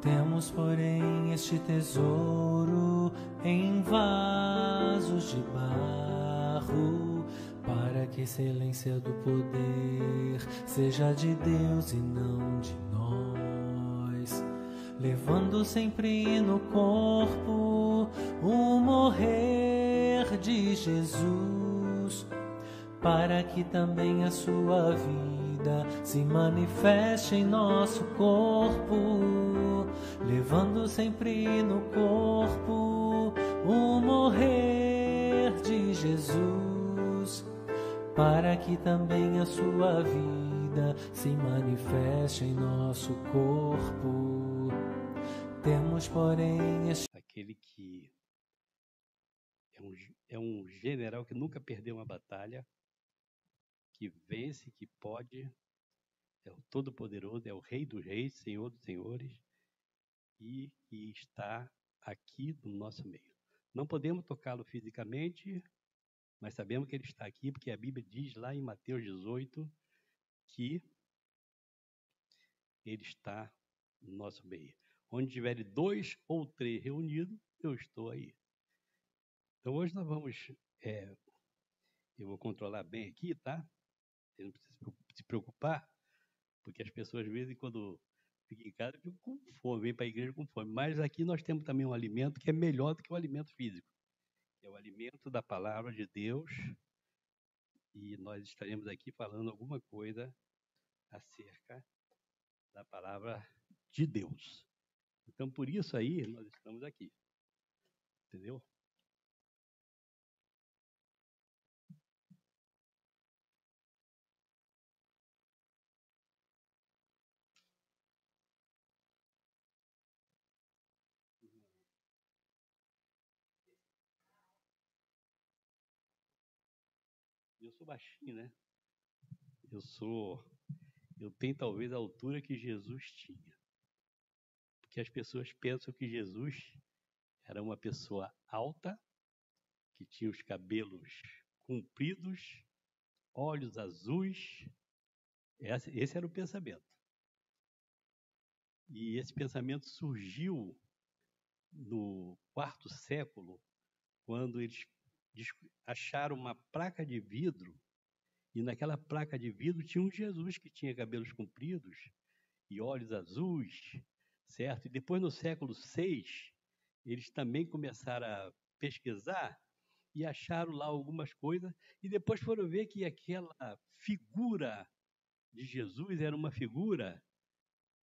Temos, porém, este tesouro em vasos de barro, para que a excelência do poder seja de Deus e não de nós, levando sempre no corpo o morrer de Jesus, para que também a sua vida se manifeste em nosso corpo, levando sempre no corpo o morrer de Jesus, para que também a sua vida se manifeste em nosso corpo. Temos, porém, este aquele que é um, é um general que nunca perdeu uma batalha, que vence, que pode, é o Todo-Poderoso, é o Rei dos Reis, Senhor dos Senhores, e que está aqui no nosso meio. Não podemos tocá-lo fisicamente, mas sabemos que ele está aqui, porque a Bíblia diz lá em Mateus 18 que ele está no nosso meio. Onde tiver dois ou três reunidos, eu estou aí. Então hoje nós vamos. é, eu vou controlar bem aqui, tá? Você não precisa se preocupar, porque as pessoas, às vezes, quando ficam em casa, ficam com fome, vêm para a igreja com fome. Mas aqui nós temos também um alimento que é melhor do que o alimento físico. que É o alimento da palavra de Deus. E nós estaremos aqui falando alguma coisa acerca da palavra de Deus. Então, por isso aí, nós estamos aqui. Entendeu? Sou baixinho, né? Eu sou. Eu tenho talvez a altura que Jesus tinha. Porque as pessoas pensam que Jesus era uma pessoa alta, que tinha os cabelos compridos, olhos azuis. Esse, era o pensamento. E esse pensamento surgiu no quarto século, quando eles acharam uma placa de vidro, e naquela placa de vidro tinha um Jesus que tinha cabelos compridos e olhos azuis, certo? E depois, no século VI, eles também começaram a pesquisar e acharam lá algumas coisas, e depois foram ver que aquela figura de Jesus era uma figura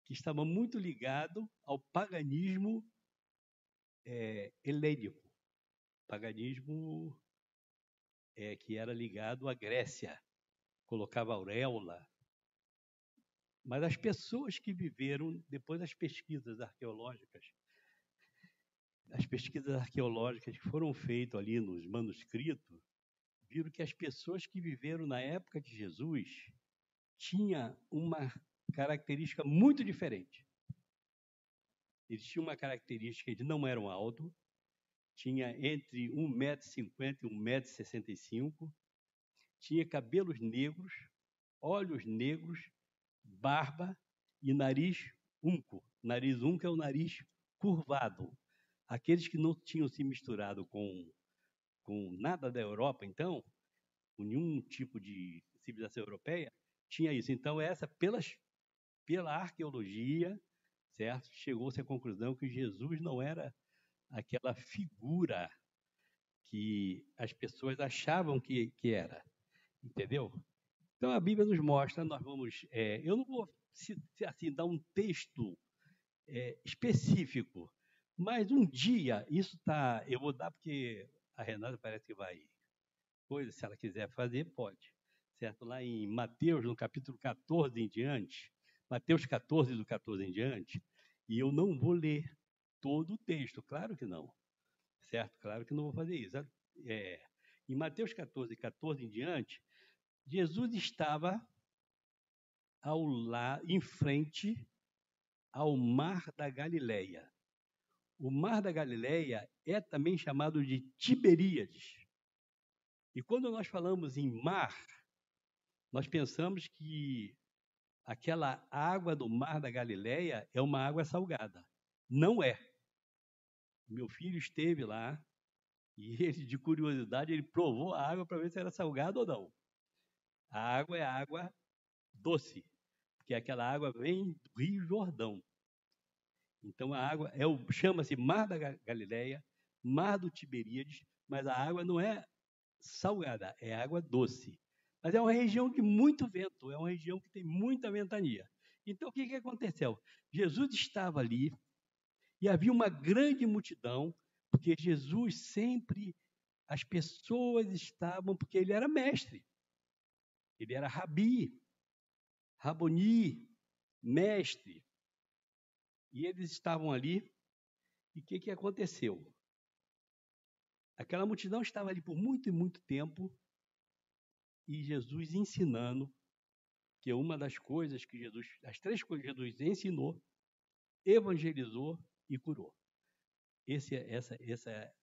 que estava muito ligado ao paganismo eh, helênico, paganismo eh, que era ligado à Grécia, colocava auréola. Mas as pessoas que viveram depois das pesquisas arqueológicas, as pesquisas arqueológicas que foram feitas ali nos manuscritos, viram que as pessoas que viveram na época de Jesus tinha uma característica muito diferente. Eles tinham uma característica de não eram altos, tinha entre 1,50m e 1,65m, tinha cabelos negros, olhos negros, barba e nariz unco. Nariz unco é o nariz curvado. Aqueles que não tinham se misturado com, com nada da Europa, então, com nenhum tipo de civilização europeia, tinha isso. Então, essa, pelas, pela arqueologia, certo? Chegou-se à conclusão que Jesus não era aquela figura que as pessoas achavam que, que era, entendeu? Então a Bíblia nos mostra, nós vamos, é, eu não vou assim dar um texto é, específico, mas um dia isso tá, eu vou dar porque a Renata parece que vai, coisa, se ela quiser fazer pode, certo? Lá em Mateus no capítulo 14 em diante, Mateus 14 do 14 em diante, e eu não vou ler todo o texto, claro que não. Certo? Claro que não vou fazer isso. É, em Mateus 14, 14 em diante, Jesus estava ao lá, em frente ao mar da Galileia. O mar da Galileia é também chamado de Tiberíades. E quando nós falamos em mar, nós pensamos que aquela água do mar da Galileia é uma água salgada. Não é. Meu filho esteve lá e ele, de curiosidade, ele provou a água para ver se era salgada ou não. A água é água doce, porque aquela água vem do Rio Jordão. Então a água é o chama-se Mar da Galileia, Mar do Tiberíades, mas a água não é salgada, é água doce. Mas é uma região de muito vento, é uma região que tem muita ventania. Então o que, que aconteceu? Jesus estava ali e havia uma grande multidão, porque Jesus sempre, as pessoas estavam, porque ele era mestre, ele era rabi, raboni, mestre. E eles estavam ali, e o que, que aconteceu? Aquela multidão estava ali por muito e muito tempo, e Jesus ensinando, que é uma das coisas que Jesus, as três coisas que Jesus ensinou, evangelizou e curou. Esse, essa, essa,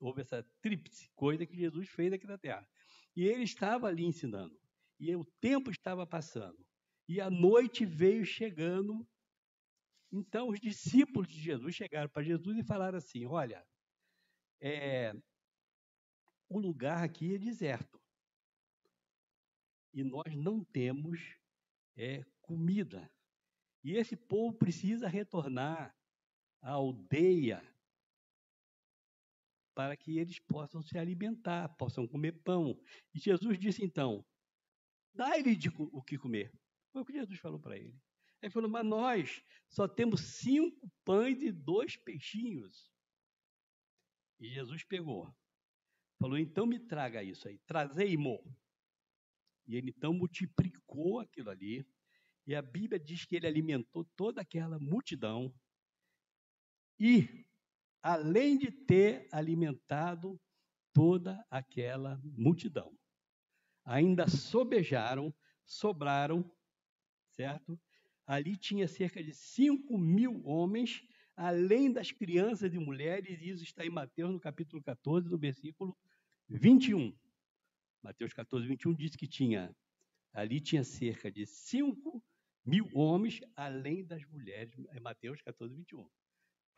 houve essa tríplice coisa que Jesus fez aqui na terra. E ele estava ali ensinando. E o tempo estava passando. E a noite veio chegando. Então os discípulos de Jesus chegaram para Jesus e falaram assim: Olha, é, o lugar aqui é deserto. E nós não temos é, comida. E esse povo precisa retornar à aldeia para que eles possam se alimentar, possam comer pão. E Jesus disse então: dá-lhe o que comer. Foi o que Jesus falou para ele. Ele falou: mas nós só temos cinco pães e dois peixinhos. E Jesus pegou, falou: então me traga isso aí, trazei-mo. E ele então multiplicou aquilo ali. E a Bíblia diz que ele alimentou toda aquela multidão. E, além de ter alimentado toda aquela multidão, ainda sobejaram, sobraram, certo? Ali tinha cerca de 5 mil homens, além das crianças e mulheres, e isso está em Mateus, no capítulo 14, no versículo 21. Mateus 14, 21 diz que tinha, ali tinha cerca de 5 mil homens, além das mulheres, é Mateus 14, 21.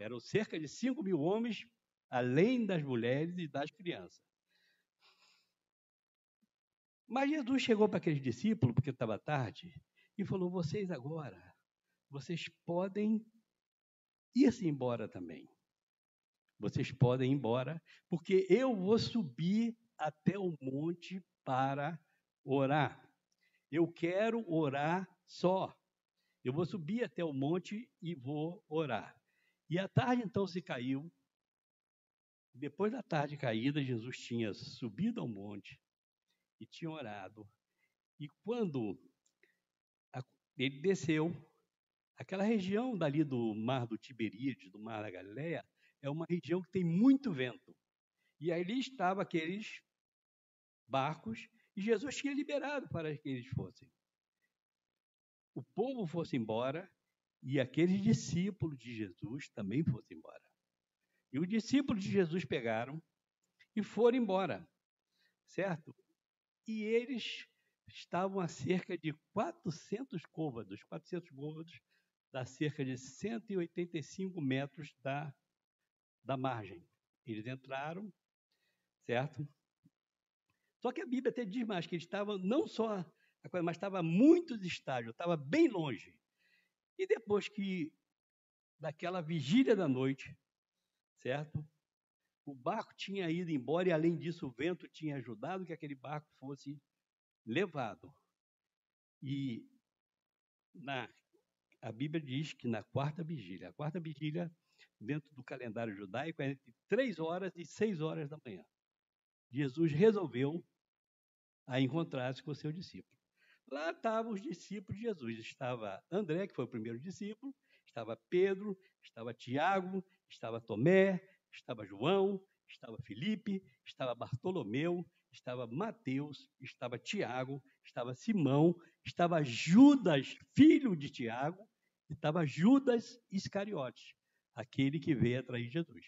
Eram cerca de 5 mil homens, além das mulheres e das crianças. Mas Jesus chegou para aqueles discípulos, porque estava tarde, e falou: Vocês agora, vocês podem ir-se embora também. Vocês podem ir embora, porque eu vou subir até o monte para orar. Eu quero orar só. Eu vou subir até o monte e vou orar. E a tarde então se caiu. Depois da tarde caída, Jesus tinha subido ao monte e tinha orado. E quando ele desceu, aquela região dali do mar do Tiberíades, do mar da Galileia, é uma região que tem muito vento. E ali estavam aqueles barcos, e Jesus tinha liberado para que eles fossem. O povo fosse embora e aqueles discípulos de Jesus também fossem embora. E os discípulos de Jesus pegaram e foram embora, certo? E eles estavam a cerca de 400 côvados, 400 côvados dá cerca de 185 metros da, da margem. Eles entraram, certo? Só que a Bíblia até diz mais que eles estavam não só a mas estava muitos estágios, estava bem longe. E depois que daquela vigília da noite, certo? O barco tinha ido embora e além disso o vento tinha ajudado que aquele barco fosse levado. E na a Bíblia diz que na quarta vigília, a quarta vigília dentro do calendário judaico é entre três horas e seis horas da manhã. Jesus resolveu a encontrar-se com o seu discípulo. Lá estavam os discípulos de Jesus. Estava André, que foi o primeiro discípulo, estava Pedro, estava Tiago, estava Tomé, estava João, estava Felipe, estava Bartolomeu, estava Mateus, estava Tiago, estava Simão, estava Judas, filho de Tiago, e estava Judas Iscariotes, aquele que veio atrair Jesus.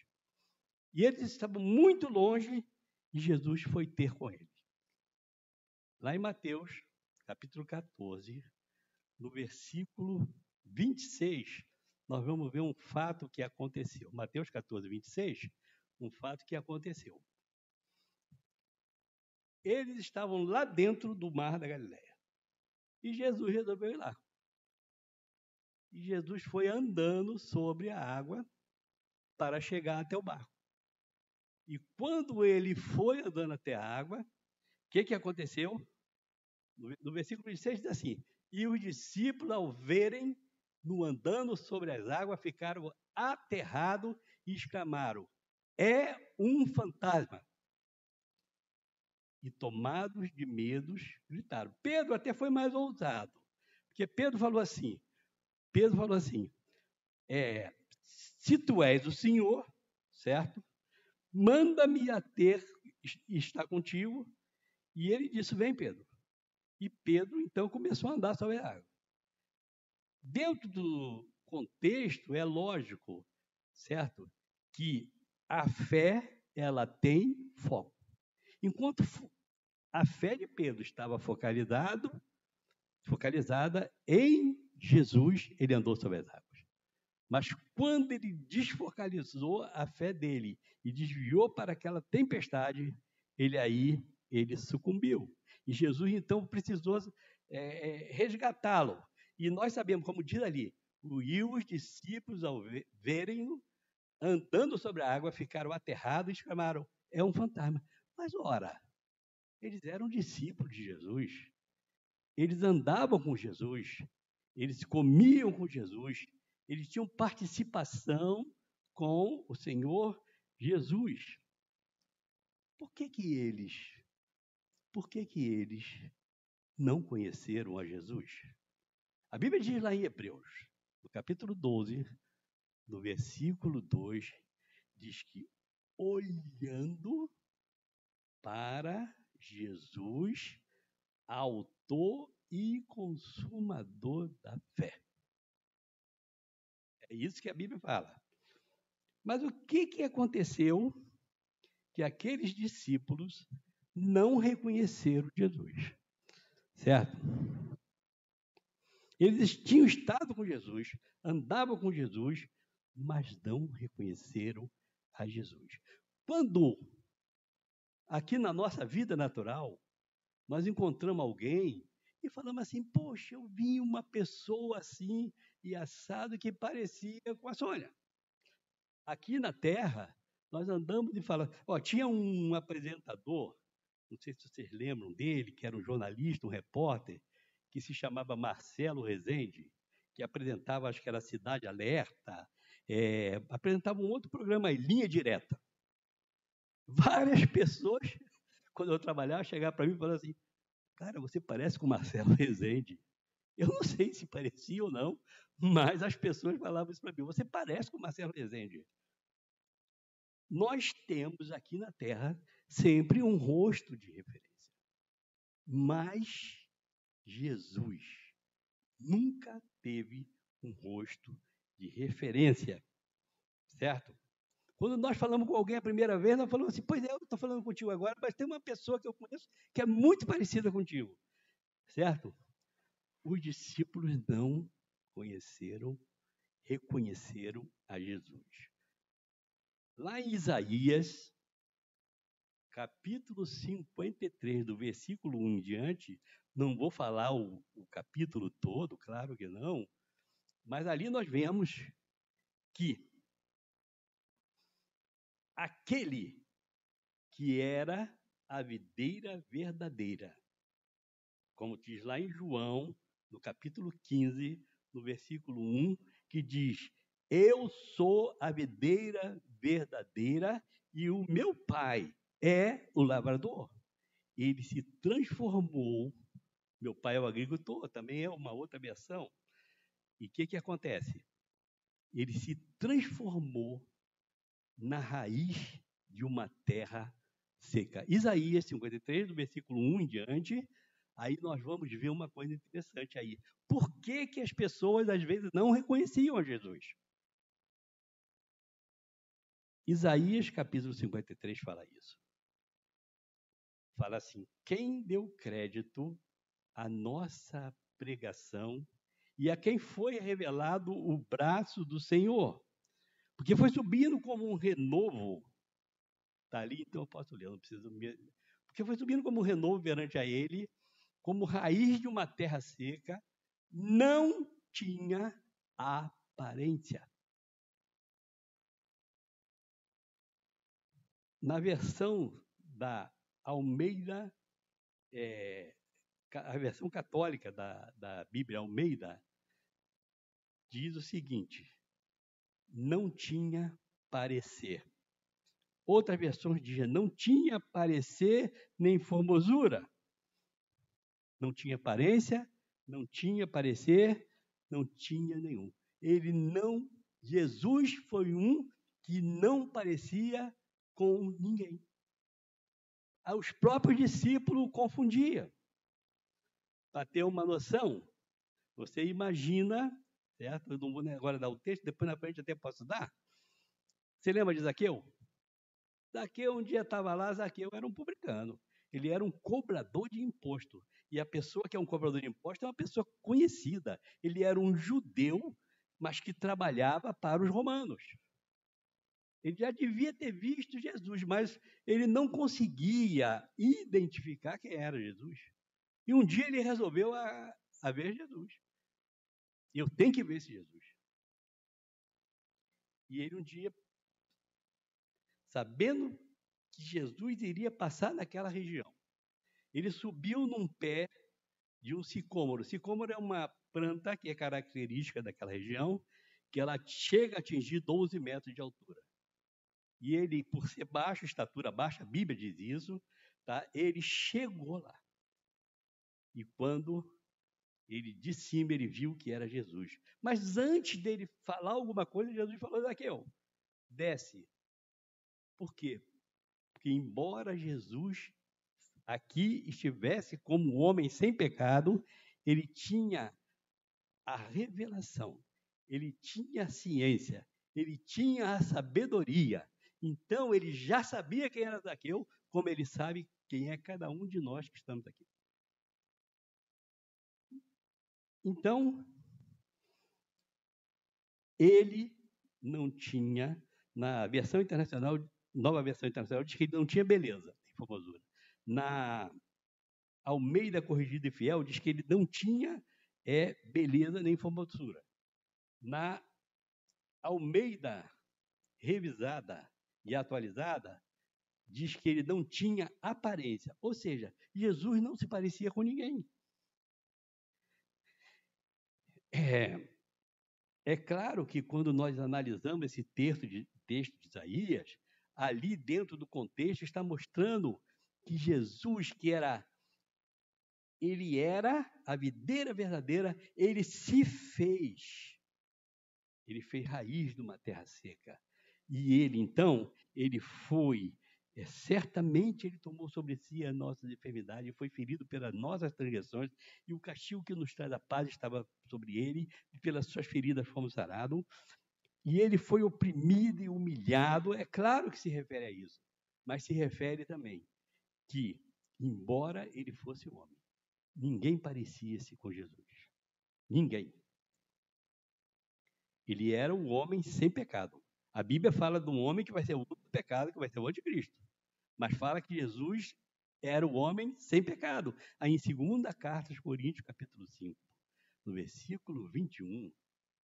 E eles estavam muito longe e Jesus foi ter com eles. Lá em Mateus, capítulo 14, no versículo 26, nós vamos ver um fato que aconteceu. Mateus 14, 26, um fato que aconteceu. Eles estavam lá dentro do mar da Galileia. E Jesus resolveu ir lá. E Jesus foi andando sobre a água para chegar até o barco. E quando ele foi andando até a água, o que, que aconteceu? No, versículo 26 diz assim: E os discípulos, ao verem no andando sobre as águas, ficaram aterrados e exclamaram: É um fantasma. E tomados de medos, gritaram. Pedro até foi mais ousado, porque Pedro falou assim: Pedro falou assim: é, se tu és o Senhor, certo? Manda-me a ter estar contigo. E ele disse: Vem, Pedro. E Pedro então começou a andar sobre a água. Dentro do contexto, é lógico, certo? Que a fé, ela tem foco. Enquanto a fé de Pedro estava focalizado, focalizada em Jesus, ele andou sobre as águas. Mas quando ele desfocalizou a fé dele e desviou para aquela tempestade, ele aí ele sucumbiu. E Jesus então precisou é, é resgatá-lo. E nós sabemos, como diz ali, os discípulos, ao verem-no andando sobre a água, ficaram aterrados e exclamaram: É um fantasma. Mas ora, eles eram discípulos de Jesus. Eles andavam com Jesus. Eles comiam com Jesus eles tinham participação com o Senhor Jesus. Por que que eles, por que que eles não conheceram a Jesus? A Bíblia diz lá em Hebreus, no capítulo 12, no versículo 2, diz que olhando para Jesus, autor e consumador da fé. É isso que a Bíblia fala. Mas o que, que aconteceu que aqueles discípulos não reconheceram Jesus? Certo? Eles tinham estado com Jesus, andavam com Jesus, mas não reconheceram a Jesus. Quando, aqui na nossa vida natural, nós encontramos alguém e falamos assim: Poxa, eu vi uma pessoa assim, e assado que parecia com a Sônia. Aqui na Terra, nós andamos e falamos. Ó, tinha um apresentador, não sei se vocês lembram dele, que era um jornalista, um repórter, que se chamava Marcelo Rezende, que apresentava, acho que era Cidade Alerta, é, apresentava um outro programa aí, Linha Direta. Várias pessoas, quando eu trabalhava, chegavam para mim e falavam assim: Cara, você parece com Marcelo Rezende. Eu não sei se parecia ou não, mas as pessoas falavam isso para mim. Você parece com Marcelo Rezende. Nós temos aqui na Terra sempre um rosto de referência. Mas Jesus nunca teve um rosto de referência. Certo? Quando nós falamos com alguém a primeira vez, nós falamos assim: Pois é, eu estou falando contigo agora, mas tem uma pessoa que eu conheço que é muito parecida contigo. Certo? Os discípulos não conheceram, reconheceram a Jesus. Lá em Isaías, capítulo 53, do versículo 1 em diante, não vou falar o, o capítulo todo, claro que não, mas ali nós vemos que aquele que era a videira verdadeira, como diz lá em João, no capítulo 15, no versículo 1, que diz: Eu sou a videira verdadeira e o meu pai é o lavrador. Ele se transformou. Meu pai é o agricultor, também é uma outra versão. E o que, que acontece? Ele se transformou na raiz de uma terra seca. Isaías 53, do versículo 1 em diante, Aí nós vamos ver uma coisa interessante aí. Por que, que as pessoas às vezes não reconheciam a Jesus? Isaías capítulo 53 fala isso. Fala assim: quem deu crédito à nossa pregação e a quem foi revelado o braço do Senhor. Porque foi subindo como um renovo. Está ali, então eu posso ler, não preciso. Porque foi subindo como um renovo perante a ele, como raiz de uma terra seca, não tinha aparência. Na versão da Almeida, é, a versão católica da, da Bíblia Almeida, diz o seguinte: não tinha parecer. Outras versões dizem não tinha parecer nem formosura. Não tinha aparência, não tinha parecer, não tinha nenhum. Ele não, Jesus foi um que não parecia com ninguém. Os próprios discípulos confundia. Para ter uma noção, você imagina certo? Eu não vou agora dar o texto, depois na frente até posso dar. Você lembra de Zaqueu? Zaqueu um dia estava lá, Zaqueu era um publicano. Ele era um cobrador de imposto. E a pessoa que é um cobrador de imposto é uma pessoa conhecida. Ele era um judeu, mas que trabalhava para os romanos. Ele já devia ter visto Jesus, mas ele não conseguia identificar quem era Jesus. E um dia ele resolveu a, a ver Jesus. Eu tenho que ver esse Jesus. E ele um dia, sabendo que Jesus iria passar naquela região, ele subiu num pé de um sicômoro. Sicômoro é uma planta que é característica daquela região, que ela chega a atingir 12 metros de altura. E ele, por ser baixo, estatura baixa, a Bíblia diz isso, tá? ele chegou lá. E quando ele de cima ele viu que era Jesus. Mas antes dele falar alguma coisa, Jesus falou: Zaqueu, desce. Por quê? Porque embora Jesus aqui estivesse como homem sem pecado, ele tinha a revelação, ele tinha a ciência, ele tinha a sabedoria. Então ele já sabia quem era Zaqueu, como ele sabe quem é cada um de nós que estamos aqui. Então, ele não tinha, na versão internacional, nova versão internacional, diz que ele não tinha beleza e formosura. Na Almeida Corrigida e Fiel, diz que ele não tinha é, beleza nem formosura. Na Almeida Revisada e Atualizada, diz que ele não tinha aparência. Ou seja, Jesus não se parecia com ninguém. É, é claro que quando nós analisamos esse texto de, texto de Isaías, ali dentro do contexto está mostrando que Jesus, que era ele era a videira verdadeira, ele se fez. Ele fez raiz numa terra seca. E ele, então, ele foi é, certamente ele tomou sobre si as nossas enfermidades, foi ferido pelas nossas transgressões, e o castigo que nos traz a paz estava sobre ele, e pelas suas feridas fomos sarados. E ele foi oprimido e humilhado, é claro que se refere a isso, mas se refere também que, embora ele fosse homem, ninguém parecia-se com Jesus. Ninguém. Ele era um homem sem pecado. A Bíblia fala de um homem que vai ser o do pecado, que vai ser o anticristo. Mas fala que Jesus era o homem sem pecado. Aí em 2 carta aos Coríntios, capítulo 5, no versículo 21,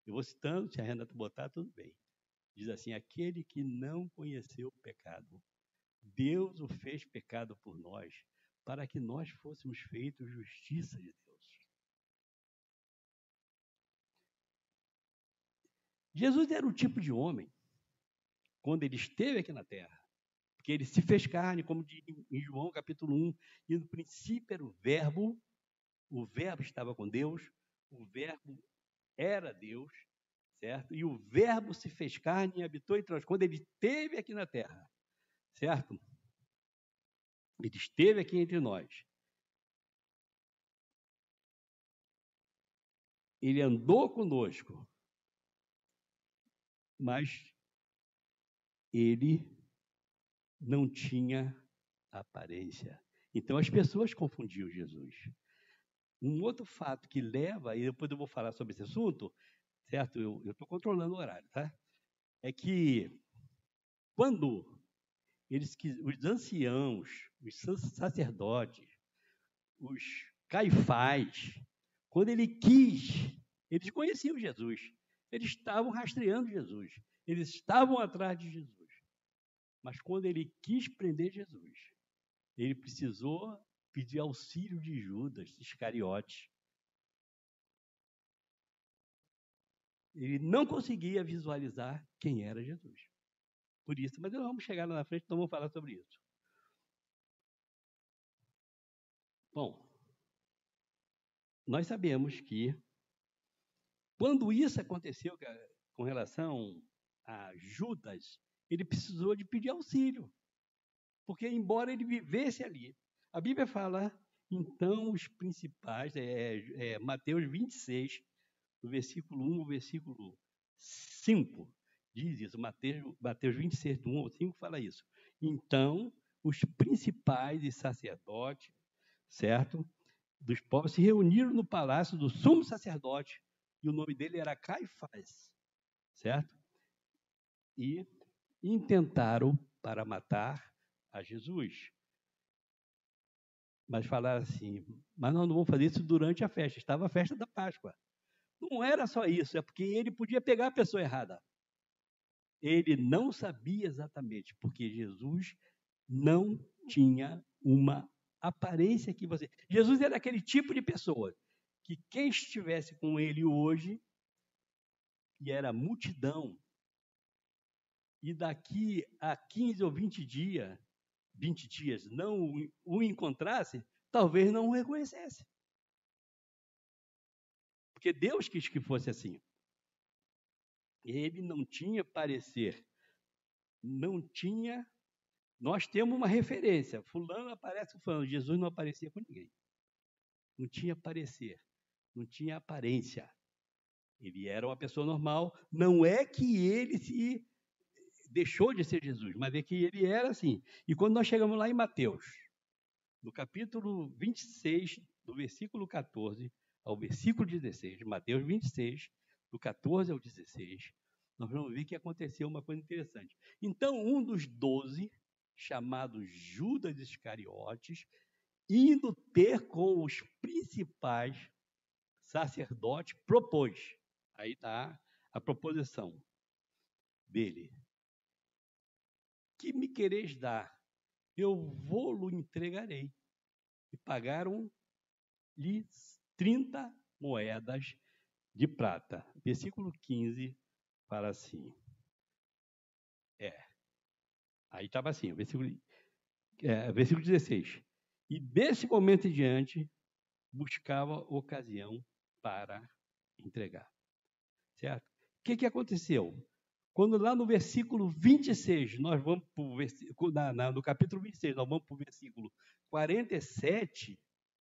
eu vou citando, se a Renata botar, tudo bem. Diz assim: aquele que não conheceu o pecado, Deus o fez pecado por nós, para que nós fôssemos feitos justiça de Deus. Jesus era o tipo de homem quando ele esteve aqui na terra. Porque ele se fez carne, como diz em João capítulo 1, e no princípio era o verbo, o verbo estava com Deus, o verbo era Deus, certo? E o verbo se fez carne e habitou entre nós. Quando ele esteve aqui na terra, certo? Ele esteve aqui entre nós. Ele andou conosco, mas ele não tinha aparência. Então as pessoas confundiam Jesus. Um outro fato que leva, e depois eu vou falar sobre esse assunto, certo? Eu estou controlando o horário, tá? É que quando eles, os anciãos, os sacerdotes, os caifás, quando ele quis, eles conheciam Jesus, eles estavam rastreando Jesus, eles estavam atrás de Jesus. Mas quando ele quis prender Jesus, ele precisou pedir auxílio de Judas Iscariote. Ele não conseguia visualizar quem era Jesus. Por isso, mas nós vamos chegar lá na frente, então vamos falar sobre isso. Bom, nós sabemos que quando isso aconteceu com relação a Judas, ele precisou de pedir auxílio. Porque, embora ele vivesse ali, a Bíblia fala, então, os principais, é, é Mateus 26, do versículo 1 ao versículo 5, diz isso. Mateus, Mateus 26, do 1 ao 5, fala isso. Então, os principais e sacerdotes, certo? Dos povos se reuniram no palácio do sumo sacerdote, e o nome dele era Caifás, certo? E intentaram para matar a Jesus. Mas falaram assim: mas nós não vamos fazer isso durante a festa. Estava a festa da Páscoa. Não era só isso, é porque ele podia pegar a pessoa errada. Ele não sabia exatamente, porque Jesus não tinha uma aparência que você. Jesus era aquele tipo de pessoa que quem estivesse com ele hoje, e era multidão, e daqui a 15 ou 20 dias, 20 dias, não o encontrasse, talvez não o reconhecesse. Porque Deus quis que fosse assim. Ele não tinha parecer, não tinha. Nós temos uma referência. Fulano aparece com fulano. Jesus não aparecia com ninguém. Não tinha parecer, não tinha aparência. Ele era uma pessoa normal. Não é que ele se deixou de ser Jesus, mas é que ele era assim. E quando nós chegamos lá em Mateus, no capítulo 26, do versículo 14 ao versículo 16, Mateus 26, do 14 ao 16, nós vamos ver que aconteceu uma coisa interessante. Então, um dos doze, chamado Judas Iscariotes, indo ter com os principais sacerdotes, propôs. Aí está a proposição dele que me quereis dar? Eu vou-lo entregarei. E pagaram-lhe 30 moedas de prata. Versículo 15 fala assim. É. Aí estava assim, versículo, é, versículo 16. E desse momento em diante, buscava ocasião para entregar. Certo? O que, que aconteceu? Quando lá no versículo 26, nós vamos para o versículo, na, na, no capítulo 26, nós vamos para o versículo 47,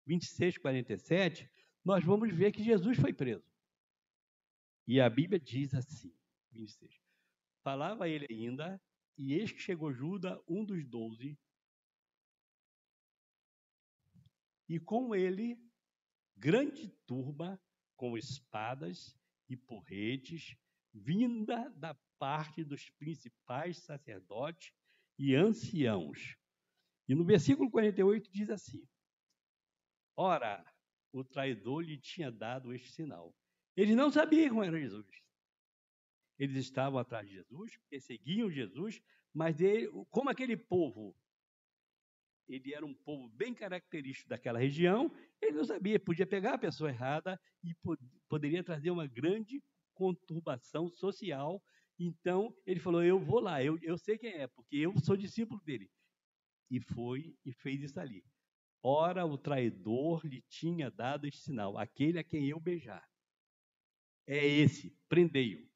26, 47, nós vamos ver que Jesus foi preso. E a Bíblia diz assim, 26. Falava ele ainda, e eis que chegou Judas, um dos doze, e com ele grande turba com espadas e porretes, vinda da parte dos principais sacerdotes e anciãos. E no versículo 48 diz assim: Ora, o traidor lhe tinha dado este sinal. Eles não sabiam como era Jesus. Eles estavam atrás de Jesus, perseguiam Jesus, mas ele, como aquele povo, ele era um povo bem característico daquela região, ele não sabia, podia pegar a pessoa errada e pod poderia trazer uma grande conturbação social então, ele falou: Eu vou lá, eu, eu sei quem é, porque eu sou discípulo dele. E foi e fez isso ali. Ora, o traidor lhe tinha dado este sinal: aquele a quem eu beijar. É esse, prendei-o.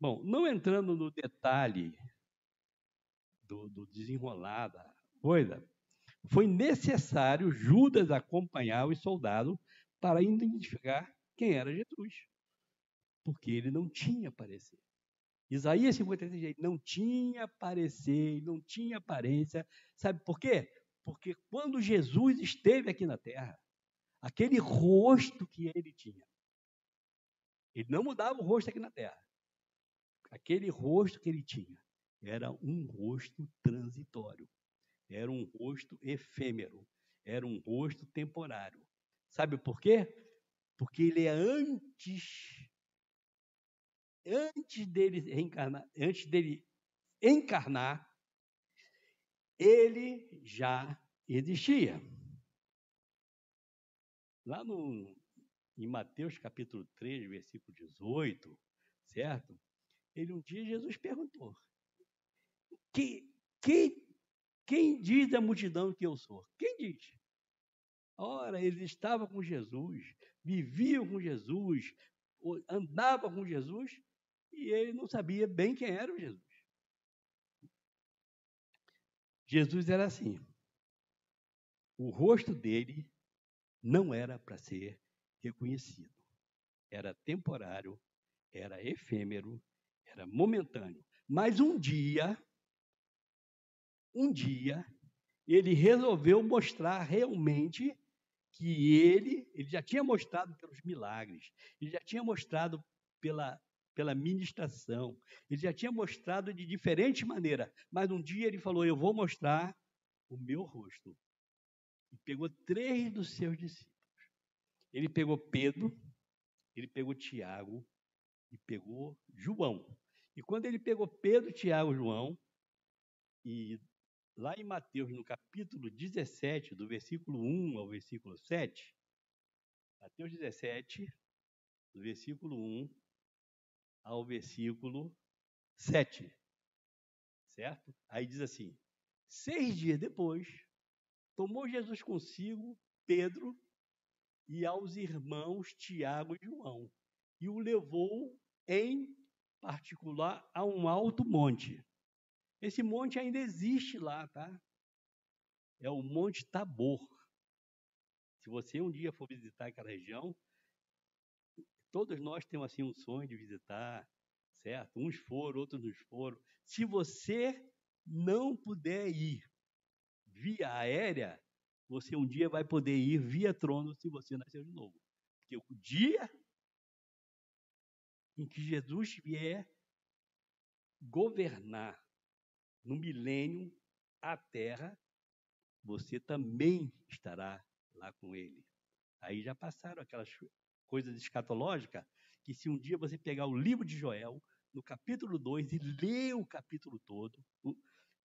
Bom, não entrando no detalhe do, do desenrolar da coisa, foi necessário Judas acompanhar os soldados para identificar quem era Jesus, porque ele não tinha parecer. Isaías 53 não tinha parecer, não tinha aparência. Sabe por quê? Porque quando Jesus esteve aqui na terra, aquele rosto que ele tinha. Ele não mudava o rosto aqui na terra. Aquele rosto que ele tinha era um rosto transitório, era um rosto efêmero, era um rosto temporário. Sabe por quê? Porque ele é antes antes dele reencarnar, antes dele encarnar, ele já existia. Lá no, em Mateus capítulo 3, versículo 18, certo? Ele um dia Jesus perguntou: que, que, quem diz a multidão que eu sou? Quem diz? Ora, eles estavam com Jesus, viviam com Jesus, andavam com Jesus, e ele não sabia bem quem era o Jesus. Jesus era assim. O rosto dele não era para ser reconhecido. Era temporário, era efêmero, era momentâneo. Mas um dia, um dia, ele resolveu mostrar realmente que ele, ele já tinha mostrado pelos milagres, ele já tinha mostrado pela, pela ministração, ele já tinha mostrado de diferente maneira, mas um dia ele falou: Eu vou mostrar o meu rosto. E pegou três dos seus discípulos. Ele pegou Pedro, ele pegou Tiago e pegou João. E quando ele pegou Pedro, Tiago João, e lá em Mateus, no capítulo 17, do versículo 1 ao versículo 7, Mateus 17, do versículo 1 ao versículo 7, certo? Aí diz assim: Seis dias depois, tomou Jesus consigo Pedro e aos irmãos Tiago e João, e o levou em particular a um alto monte. Esse monte ainda existe lá, tá? É o Monte Tabor. Se você um dia for visitar aquela região, todos nós temos assim um sonho de visitar, certo? Uns foram, outros não foram. Se você não puder ir via aérea, você um dia vai poder ir via trono se você nascer de novo. Porque o dia em que Jesus vier governar no milênio a terra, você também estará lá com ele. Aí já passaram aquelas coisas escatológicas que se um dia você pegar o livro de Joel, no capítulo 2, e ler o capítulo todo,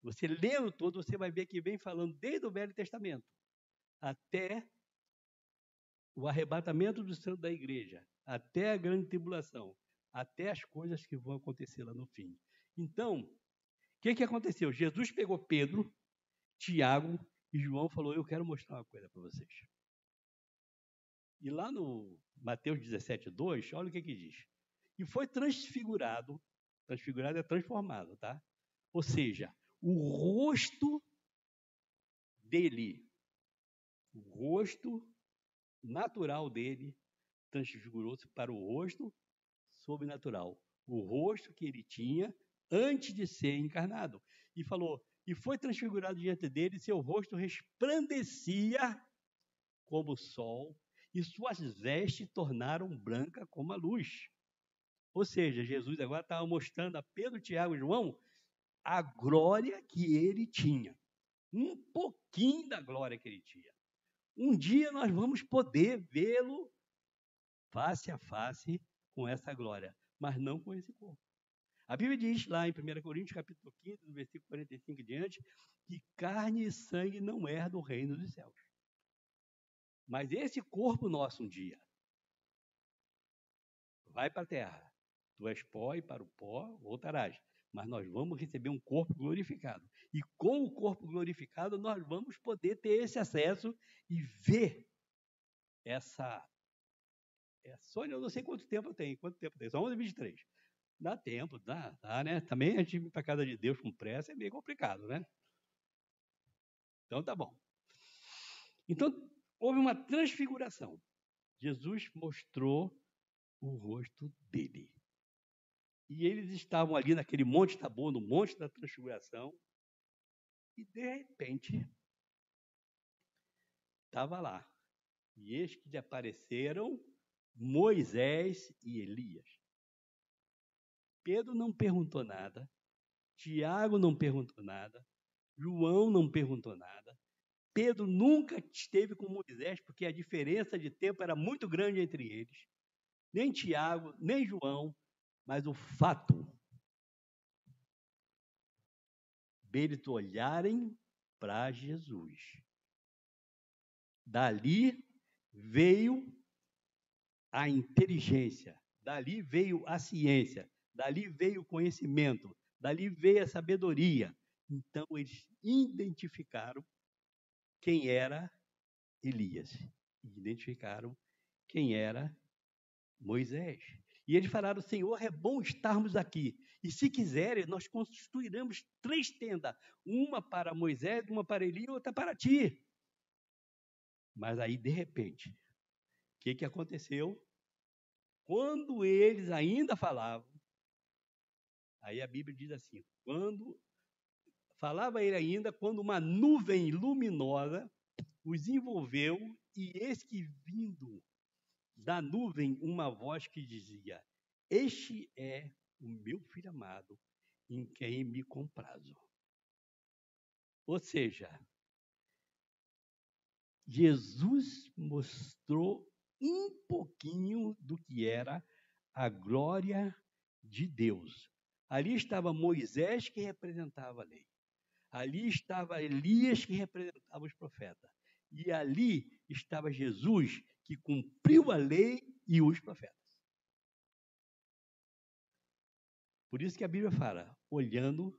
você lendo todo, você vai ver que vem falando desde o Velho Testamento até o arrebatamento do santo da igreja, até a grande tribulação até as coisas que vão acontecer lá no fim. Então, o que, que aconteceu? Jesus pegou Pedro, Tiago e João falou: Eu quero mostrar uma coisa para vocês. E lá no Mateus 17, 2, olha o que, que diz. E foi transfigurado, transfigurado é transformado, tá? Ou seja, o rosto dele, o rosto natural dele, transfigurou-se para o rosto sobrenatural, o rosto que ele tinha antes de ser encarnado. E falou: E foi transfigurado diante dele, seu rosto resplandecia como o sol, e suas vestes tornaram branca como a luz. Ou seja, Jesus agora estava mostrando a Pedro, Tiago e João a glória que ele tinha. Um pouquinho da glória que ele tinha. Um dia nós vamos poder vê-lo face a face com essa glória, mas não com esse corpo. A Bíblia diz lá em 1 Coríntios, capítulo 15, do versículo 45 em diante, que carne e sangue não é do reino dos céus. Mas esse corpo nosso um dia vai para a terra. Tu és pó e para o pó voltarás. Mas nós vamos receber um corpo glorificado. E com o corpo glorificado, nós vamos poder ter esse acesso e ver essa é, Sônia, eu não sei quanto tempo tem. Quanto tempo tem? São 11 23 Dá tempo, dá, dá, né? Também a gente ir para casa de Deus com pressa é meio complicado, né? Então tá bom. Então, houve uma transfiguração. Jesus mostrou o rosto dele. E eles estavam ali naquele monte Tabor, no monte da transfiguração, e de repente estava lá E eis que lhe apareceram Moisés e Elias. Pedro não perguntou nada, Tiago não perguntou nada, João não perguntou nada. Pedro nunca esteve com Moisés, porque a diferença de tempo era muito grande entre eles. Nem Tiago, nem João, mas o fato deles olharem para Jesus. Dali veio a inteligência, dali veio a ciência, dali veio o conhecimento, dali veio a sabedoria. Então eles identificaram quem era Elias, identificaram quem era Moisés. E eles falaram: Senhor, é bom estarmos aqui. E se quiserem, nós construiremos três tendas: uma para Moisés, uma para Elias e outra para ti. Mas aí, de repente, o que, que aconteceu? Quando eles ainda falavam, aí a Bíblia diz assim: quando falava ele ainda, quando uma nuvem luminosa os envolveu, e eis que vindo da nuvem uma voz que dizia: Este é o meu filho amado, em quem me comprazo. Ou seja, Jesus mostrou um pouquinho do que era a glória de Deus. Ali estava Moisés, que representava a lei. Ali estava Elias, que representava os profetas. E ali estava Jesus, que cumpriu a lei e os profetas. Por isso que a Bíblia fala, olhando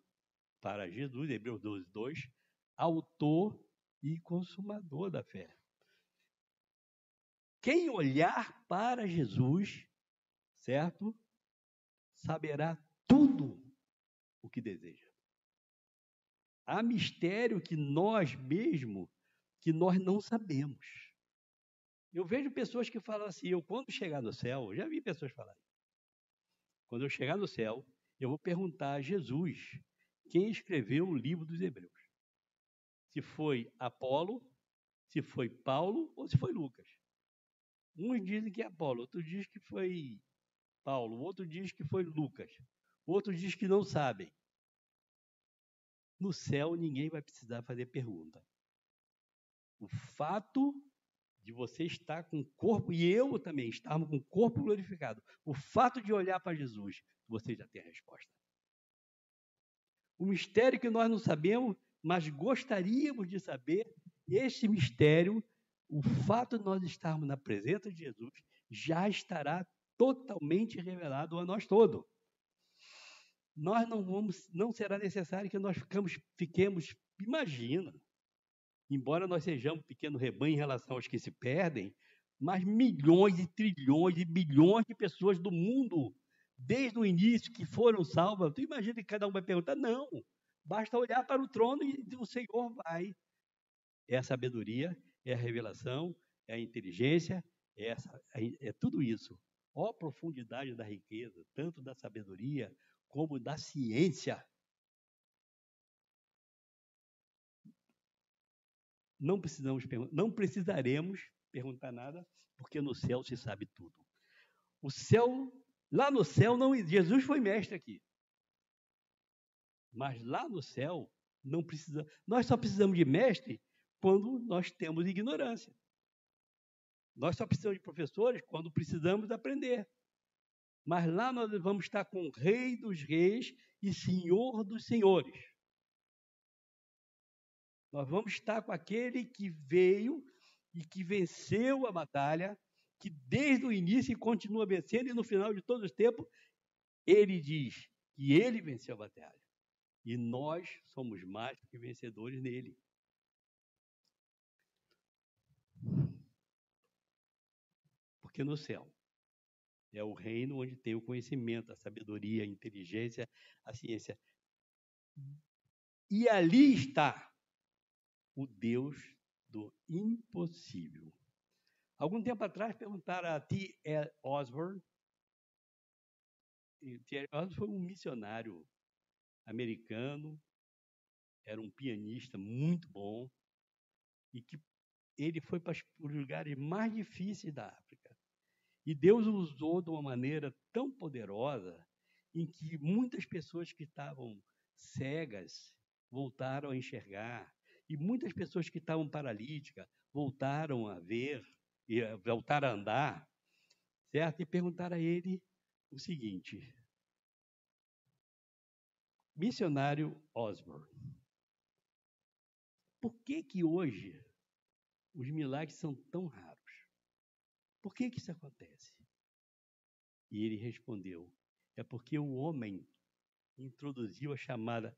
para Jesus, Hebreus 12, 2, autor e consumador da fé. Quem olhar para Jesus, certo? Saberá tudo o que deseja. Há mistério que nós mesmo, que nós não sabemos. Eu vejo pessoas que falam assim: eu, quando chegar no céu, já vi pessoas falarem. Quando eu chegar no céu, eu vou perguntar a Jesus quem escreveu o livro dos Hebreus. Se foi Apolo, se foi Paulo ou se foi Lucas. Uns dizem que é Apolo, outros dizem que foi Paulo, outro diz que foi Lucas, outros diz que não sabem. No céu ninguém vai precisar fazer pergunta. O fato de você estar com o corpo, e eu também, estarmos com o corpo glorificado, o fato de olhar para Jesus, você já tem a resposta. O mistério que nós não sabemos, mas gostaríamos de saber, esse mistério, o fato de nós estarmos na presença de Jesus, já estará totalmente revelado a nós todos. Nós não vamos, não será necessário que nós ficamos, fiquemos, imagina, embora nós sejamos um pequeno rebanho em relação aos que se perdem, mas milhões e trilhões e bilhões de pessoas do mundo, desde o início, que foram salvas. Tu imagina que cada um vai perguntar? Não. Basta olhar para o trono e o Senhor vai. É a sabedoria, é a revelação, é a inteligência, é, essa, é tudo isso. Ó profundidade da riqueza, tanto da sabedoria como da ciência. não precisamos não precisaremos perguntar nada, porque no céu se sabe tudo. O céu, lá no céu não Jesus foi mestre aqui. Mas lá no céu não precisa, nós só precisamos de mestre quando nós temos ignorância. Nós só precisamos de professores quando precisamos aprender. Mas lá nós vamos estar com o Rei dos Reis e Senhor dos Senhores. Nós vamos estar com aquele que veio e que venceu a batalha, que desde o início continua vencendo, e no final de todos os tempos, ele diz que ele venceu a batalha. E nós somos mais que vencedores nele. Porque no céu é o reino onde tem o conhecimento, a sabedoria, a inteligência, a ciência. E ali está o Deus do impossível. Algum tempo atrás perguntaram a T. Osborne. T. Osborne foi um missionário americano, era um pianista muito bom e que ele foi para os lugares mais difíceis da África. E Deus usou de uma maneira tão poderosa em que muitas pessoas que estavam cegas voltaram a enxergar, e muitas pessoas que estavam paralíticas voltaram a ver, e voltaram a andar, certo? E perguntaram a ele o seguinte: Missionário Osborne, por que que hoje os milagres são tão raros? Por que que isso acontece? E ele respondeu: é porque o homem introduziu a chamada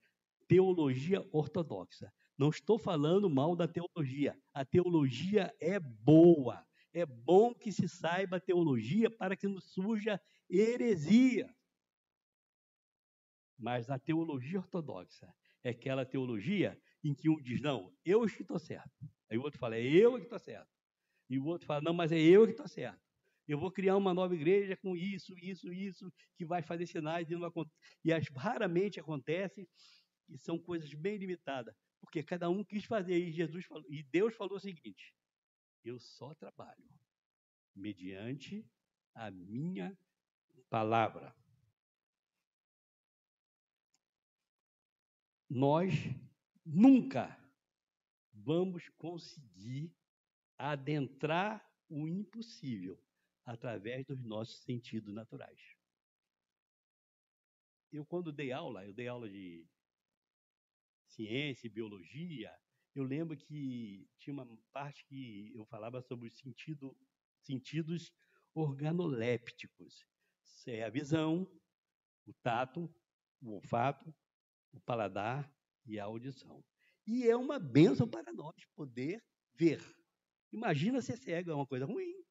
teologia ortodoxa. Não estou falando mal da teologia. A teologia é boa. É bom que se saiba a teologia para que não surja heresia. Mas a teologia ortodoxa é aquela teologia em que um diz, não, eu estou certo. Aí o outro fala, é eu que estou certo. E o outro fala, não, mas é eu que estou certo. Eu vou criar uma nova igreja com isso, isso, isso, que vai fazer sinais e, não, e as, raramente acontece, e são coisas bem limitadas, porque cada um quis fazer. E Jesus falou, e Deus falou o seguinte: eu só trabalho mediante a minha palavra. Nós nunca vamos conseguir adentrar o impossível através dos nossos sentidos naturais. Eu, quando dei aula, eu dei aula de ciência e biologia, eu lembro que tinha uma parte que eu falava sobre os sentido, sentidos organolépticos. É a visão, o tato, o olfato, o paladar e a audição. E é uma bênção para nós poder ver. Imagina ser cego, é uma coisa ruim.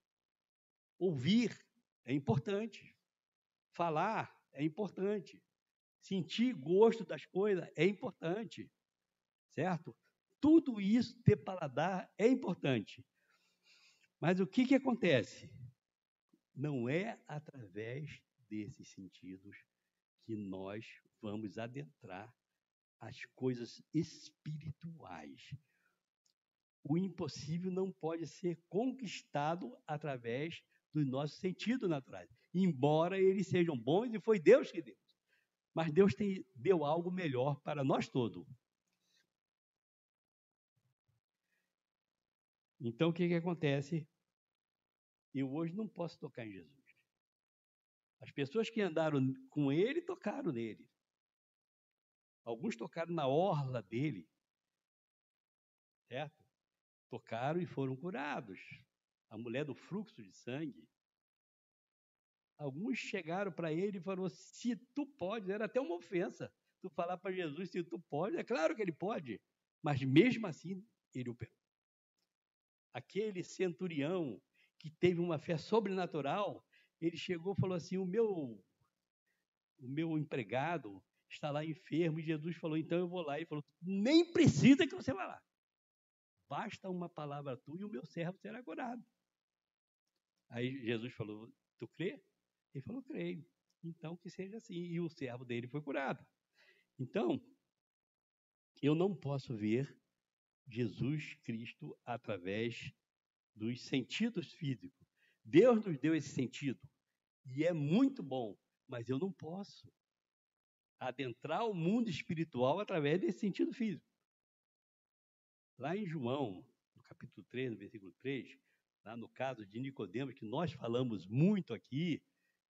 Ouvir é importante. Falar é importante. Sentir gosto das coisas é importante. Certo? Tudo isso, ter paladar, é importante. Mas o que, que acontece? Não é através desses sentidos que nós vamos adentrar as coisas espirituais. O impossível não pode ser conquistado através dos nossos sentidos naturais, embora eles sejam bons e foi Deus que deu. Mas Deus tem, deu algo melhor para nós todos. Então, o que, que acontece? Eu hoje não posso tocar em Jesus. As pessoas que andaram com ele tocaram nele. Alguns tocaram na orla dele, certo? Tocaram e foram curados a mulher do fluxo de sangue, alguns chegaram para ele e falaram: se tu pode, era até uma ofensa. Tu falar para Jesus se tu pode, é claro que ele pode, mas mesmo assim ele o. Aquele centurião que teve uma fé sobrenatural, ele chegou e falou assim: o meu, o meu empregado está lá enfermo, e Jesus falou: então eu vou lá. Ele falou: nem precisa que você vá lá. Basta uma palavra tua e o meu servo será curado. Aí Jesus falou: Tu crê? Ele falou: Creio. Então que seja assim. E o servo dele foi curado. Então, eu não posso ver Jesus Cristo através dos sentidos físicos. Deus nos deu esse sentido e é muito bom, mas eu não posso adentrar o mundo espiritual através desse sentido físico. Lá em João, no capítulo 3, no versículo 3, Lá no caso de Nicodemos, que nós falamos muito aqui,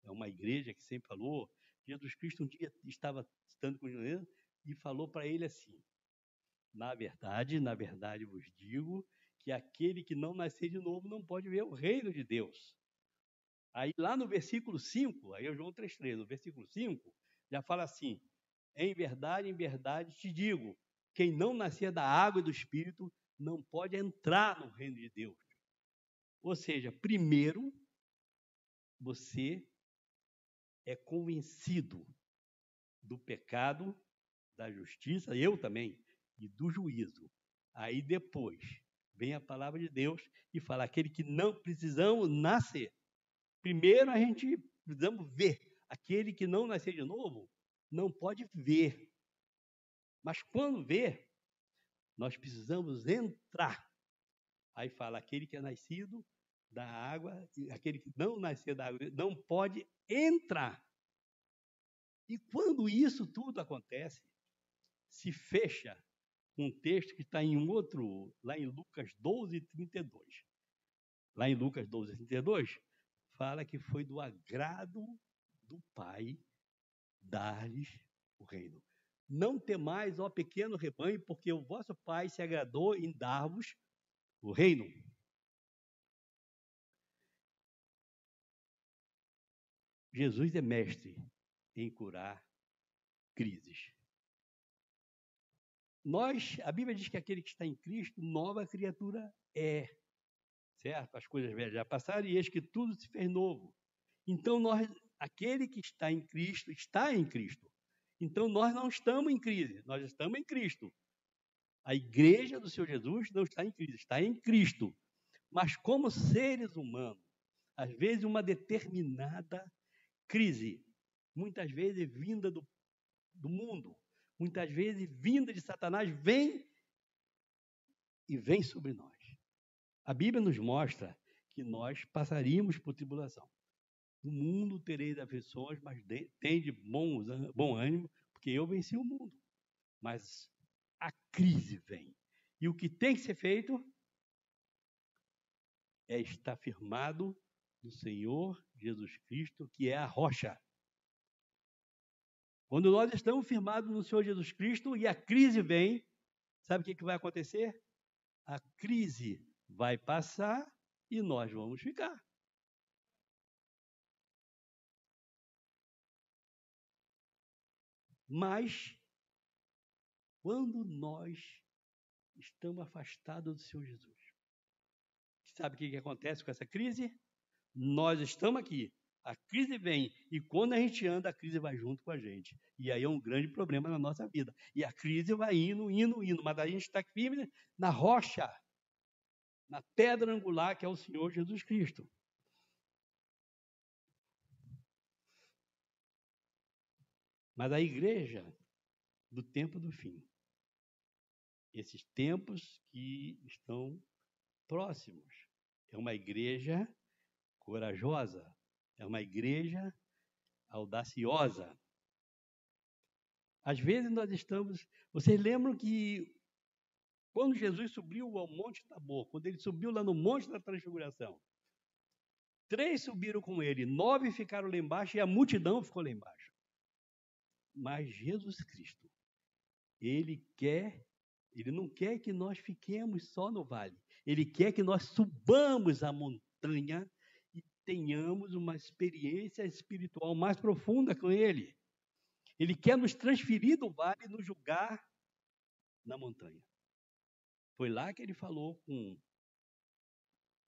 é uma igreja que sempre falou, Jesus Cristo um dia estava estando com Nicodemos e falou para ele assim: Na verdade, na verdade vos digo que aquele que não nascer de novo não pode ver o reino de Deus. Aí lá no versículo 5, aí é João 3,3, no versículo 5, já fala assim: Em verdade, em verdade te digo, quem não nascer da água e do Espírito não pode entrar no reino de Deus. Ou seja, primeiro você é convencido do pecado, da justiça, eu também, e do juízo. Aí depois vem a palavra de Deus e fala aquele que não precisamos nascer. Primeiro a gente precisamos ver. Aquele que não nascer de novo não pode ver. Mas quando ver, nós precisamos entrar Aí fala: aquele que é nascido da água, aquele que não nasceu da água, não pode entrar. E quando isso tudo acontece, se fecha um texto que está em outro, lá em Lucas 12, 32. Lá em Lucas 12, 32, fala que foi do agrado do Pai dar-lhes o reino. Não temais, ó pequeno rebanho, porque o vosso Pai se agradou em dar-vos o reino. Jesus é mestre em curar crises. Nós, a Bíblia diz que aquele que está em Cristo, nova criatura é. Certo? As coisas velhas já passaram e eis que tudo se fez novo. Então nós, aquele que está em Cristo, está em Cristo. Então nós não estamos em crise, nós estamos em Cristo. A igreja do Senhor Jesus não está em crise, está em Cristo. Mas como seres humanos, às vezes uma determinada crise, muitas vezes vinda do, do mundo, muitas vezes vinda de Satanás, vem e vem sobre nós. A Bíblia nos mostra que nós passaríamos por tribulação. No mundo tereis aflições, mas tem de bom, bom ânimo, porque eu venci o mundo. Mas a crise vem. E o que tem que ser feito é estar firmado no Senhor Jesus Cristo, que é a rocha. Quando nós estamos firmados no Senhor Jesus Cristo e a crise vem, sabe o que, que vai acontecer? A crise vai passar e nós vamos ficar. Mas, quando nós estamos afastados do Senhor Jesus, sabe o que, que acontece com essa crise? Nós estamos aqui, a crise vem, e quando a gente anda, a crise vai junto com a gente. E aí é um grande problema na nossa vida. E a crise vai indo, indo, indo, mas a gente está firme na rocha, na pedra angular que é o Senhor Jesus Cristo. Mas a igreja do tempo do fim, esses tempos que estão próximos, é uma igreja corajosa, é uma igreja audaciosa. Às vezes nós estamos. Vocês lembram que quando Jesus subiu ao Monte Tabor, quando ele subiu lá no Monte da Transfiguração, três subiram com ele, nove ficaram lá embaixo e a multidão ficou lá embaixo. Mas Jesus Cristo, ele quer, ele não quer que nós fiquemos só no vale, ele quer que nós subamos a montanha tenhamos uma experiência espiritual mais profunda com Ele. Ele quer nos transferir do vale e nos julgar na montanha. Foi lá que ele falou com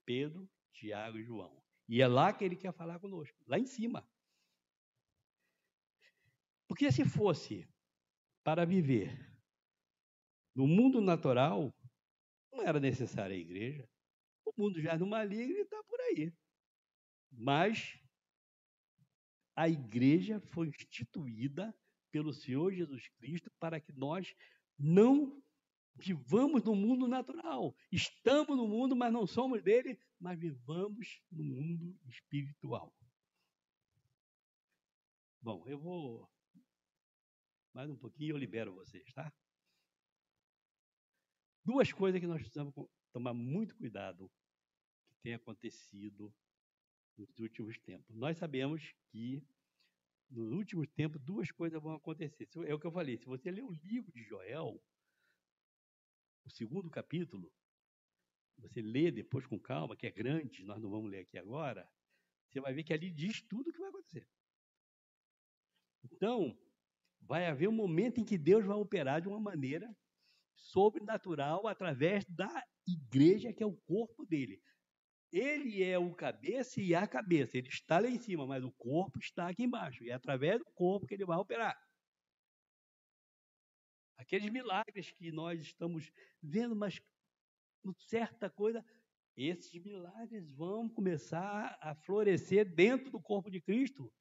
Pedro, Tiago e João. E é lá que ele quer falar conosco, lá em cima. Porque se fosse para viver no mundo natural, não era necessária a igreja. O mundo já no maligno está por aí. Mas a igreja foi instituída pelo Senhor Jesus Cristo para que nós não vivamos no mundo natural. Estamos no mundo, mas não somos dele, mas vivamos no mundo espiritual. Bom, eu vou mais um pouquinho eu libero vocês, tá? Duas coisas que nós precisamos tomar muito cuidado que tem acontecido nos últimos tempos. Nós sabemos que nos últimos tempos duas coisas vão acontecer. É o que eu falei. Se você ler o livro de Joel, o segundo capítulo, você lê depois com calma, que é grande, nós não vamos ler aqui agora, você vai ver que ali diz tudo o que vai acontecer. Então, vai haver um momento em que Deus vai operar de uma maneira sobrenatural através da igreja, que é o corpo dele. Ele é o cabeça e a cabeça. Ele está lá em cima, mas o corpo está aqui embaixo. E é através do corpo que ele vai operar. Aqueles milagres que nós estamos vendo, mas certa coisa, esses milagres vão começar a florescer dentro do corpo de Cristo.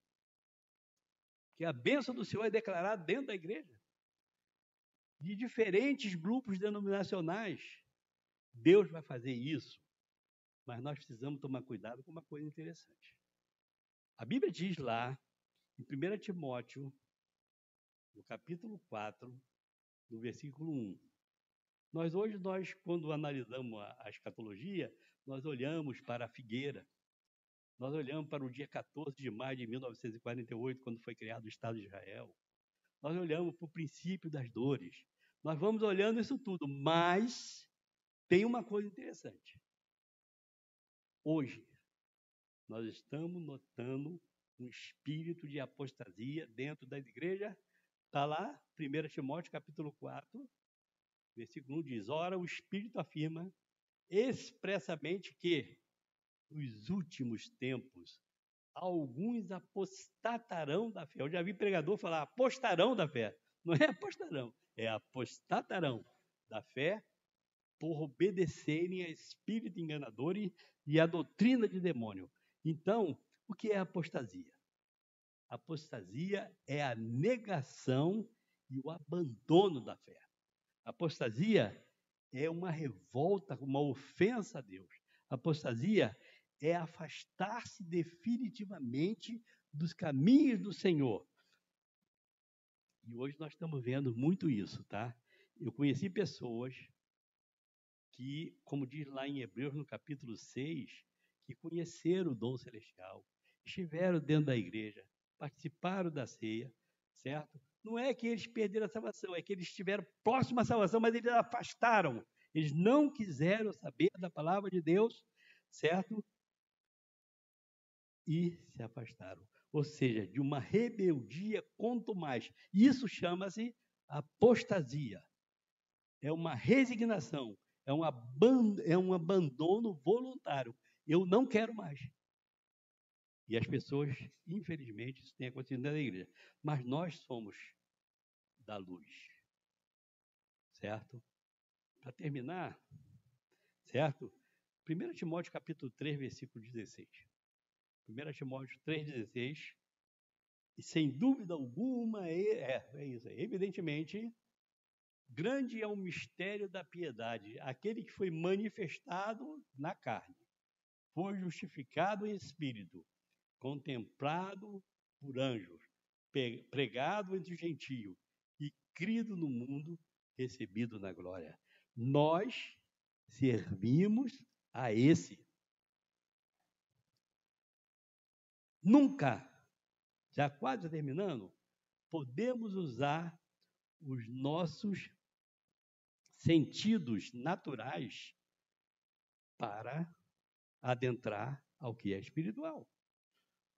Que a bênção do Senhor é declarada dentro da igreja. De diferentes grupos denominacionais Deus vai fazer isso, mas nós precisamos tomar cuidado com uma coisa interessante. A Bíblia diz lá, em 1 Timóteo, no capítulo 4, no versículo 1. Nós hoje, nós, quando analisamos a, a escatologia, nós olhamos para a figueira, nós olhamos para o dia 14 de maio de 1948, quando foi criado o Estado de Israel. Nós olhamos para o princípio das dores. Nós vamos olhando isso tudo, mas tem uma coisa interessante. Hoje, nós estamos notando um espírito de apostasia dentro da igreja. Está lá, 1 Timóteo capítulo 4, versículo 1 diz: Ora, o Espírito afirma expressamente que nos últimos tempos alguns apostatarão da fé. Eu já vi pregador falar apostarão da fé. Não é apostarão, é apostatarão da fé por obedecerem a espírito enganador e, a doutrina de demônio. Então, o que é apostasia? Apostasia é a negação e o abandono da fé. Apostasia é uma revolta, uma ofensa a Deus. Apostasia é afastar-se definitivamente dos caminhos do Senhor. E hoje nós estamos vendo muito isso, tá? Eu conheci pessoas que, como diz lá em Hebreus, no capítulo 6, que conheceram o dom celestial, estiveram dentro da igreja, participaram da ceia, certo? Não é que eles perderam a salvação, é que eles estiveram próximos à salvação, mas eles afastaram. Eles não quiseram saber da palavra de Deus, certo? E se afastaram. Ou seja, de uma rebeldia quanto mais. Isso chama-se apostasia. É uma resignação, é um, é um abandono voluntário. Eu não quero mais. E as pessoas, infelizmente, isso tem acontecido na igreja. Mas nós somos da luz. Certo? Para terminar, certo? 1 Timóteo capítulo 3, versículo 16. 1 Timóteo 3,16. E sem dúvida alguma, é, é, é isso. Evidentemente, Grande é o mistério da piedade, aquele que foi manifestado na carne, foi justificado em espírito, contemplado por anjos, pregado entre os gentios e crido no mundo, recebido na glória. Nós servimos a esse. Nunca, já quase terminando, podemos usar os nossos sentidos naturais para adentrar ao que é espiritual.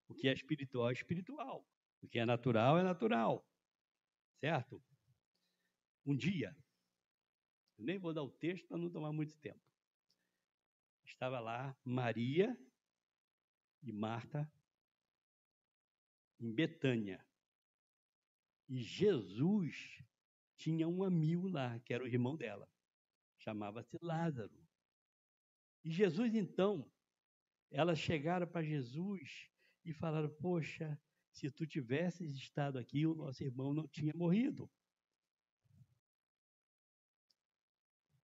O que é espiritual é espiritual. O que é natural é natural. Certo? Um dia, nem vou dar o texto para não tomar muito tempo. Estava lá Maria e Marta em Betânia. E Jesus tinha um amigo lá, que era o irmão dela. Chamava-se Lázaro. E Jesus, então, elas chegaram para Jesus e falaram: Poxa, se tu tivesses estado aqui, o nosso irmão não tinha morrido.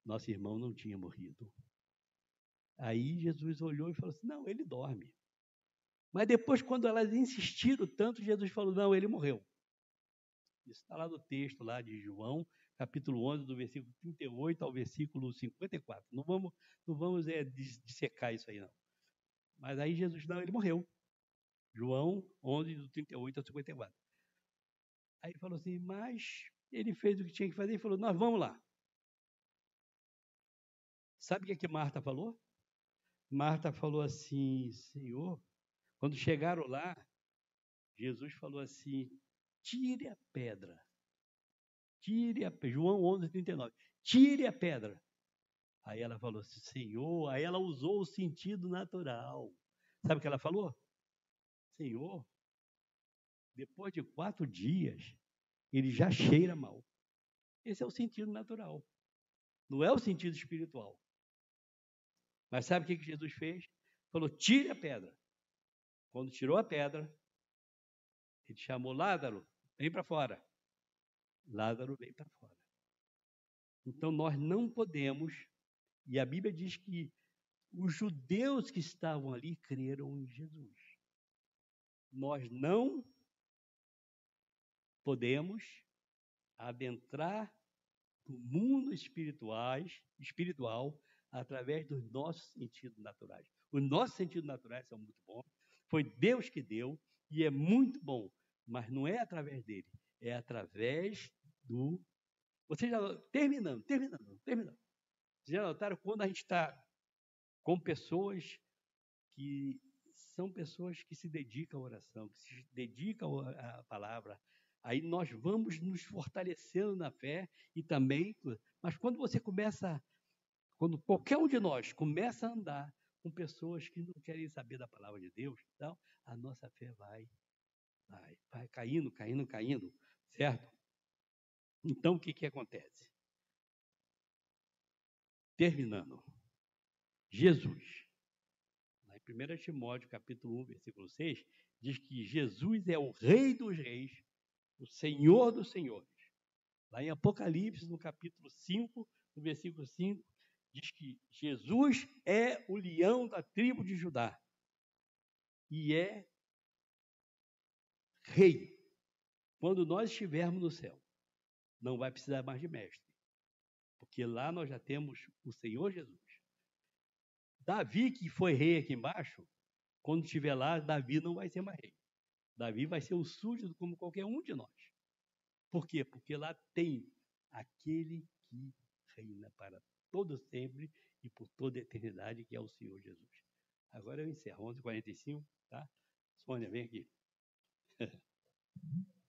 Nosso irmão não tinha morrido. Aí Jesus olhou e falou assim: Não, ele dorme. Mas depois, quando elas insistiram tanto, Jesus falou: Não, ele morreu. Isso está lá no texto lá de João, capítulo 11, do versículo 38 ao versículo 54. Não vamos, não vamos é, dissecar isso aí, não. Mas aí Jesus, não, ele morreu. João 11, do 38 ao 54. Aí ele falou assim, mas ele fez o que tinha que fazer e falou, nós vamos lá. Sabe o que, é que Marta falou? Marta falou assim, Senhor, quando chegaram lá, Jesus falou assim: tire a pedra. Tire a pedra. João 11, 39. Tire a pedra. Aí ela falou assim, Senhor. Aí ela usou o sentido natural. Sabe o que ela falou? Senhor, depois de quatro dias, ele já cheira mal. Esse é o sentido natural. Não é o sentido espiritual. Mas sabe o que Jesus fez? Falou: tire a pedra. Quando tirou a pedra, ele chamou Lázaro, vem para fora. Lázaro veio para fora. Então nós não podemos E a Bíblia diz que os judeus que estavam ali creram em Jesus. Nós não podemos adentrar no mundo espirituais, espiritual através dos nossos sentidos naturais. Os nossos sentidos naturais são muito bons. Foi Deus que deu e é muito bom, mas não é através dele, é através do. Vocês já terminando, terminando, terminando. Vocês já notaram quando a gente está com pessoas que são pessoas que se dedicam à oração, que se dedicam à palavra. Aí nós vamos nos fortalecendo na fé e também, mas quando você começa, quando qualquer um de nós começa a andar com pessoas que não querem saber da palavra de Deus, então a nossa fé vai, vai, vai caindo, caindo, caindo, certo? Então o que que acontece? Terminando. Jesus. Lá em 1 Timóteo, capítulo 1, versículo 6, diz que Jesus é o Rei dos Reis, o Senhor dos Senhores. Lá em Apocalipse, no capítulo 5, no versículo 5, diz que Jesus é o leão da tribo de Judá e é rei. Quando nós estivermos no céu, não vai precisar mais de mestre, porque lá nós já temos o Senhor Jesus. Davi, que foi rei aqui embaixo, quando estiver lá, Davi não vai ser mais rei. Davi vai ser um súdito como qualquer um de nós. Por quê? Porque lá tem aquele que reina para todo sempre e por toda a eternidade, que é o Senhor Jesus. Agora eu encerro, 11h45, tá? Sônia, vem aqui.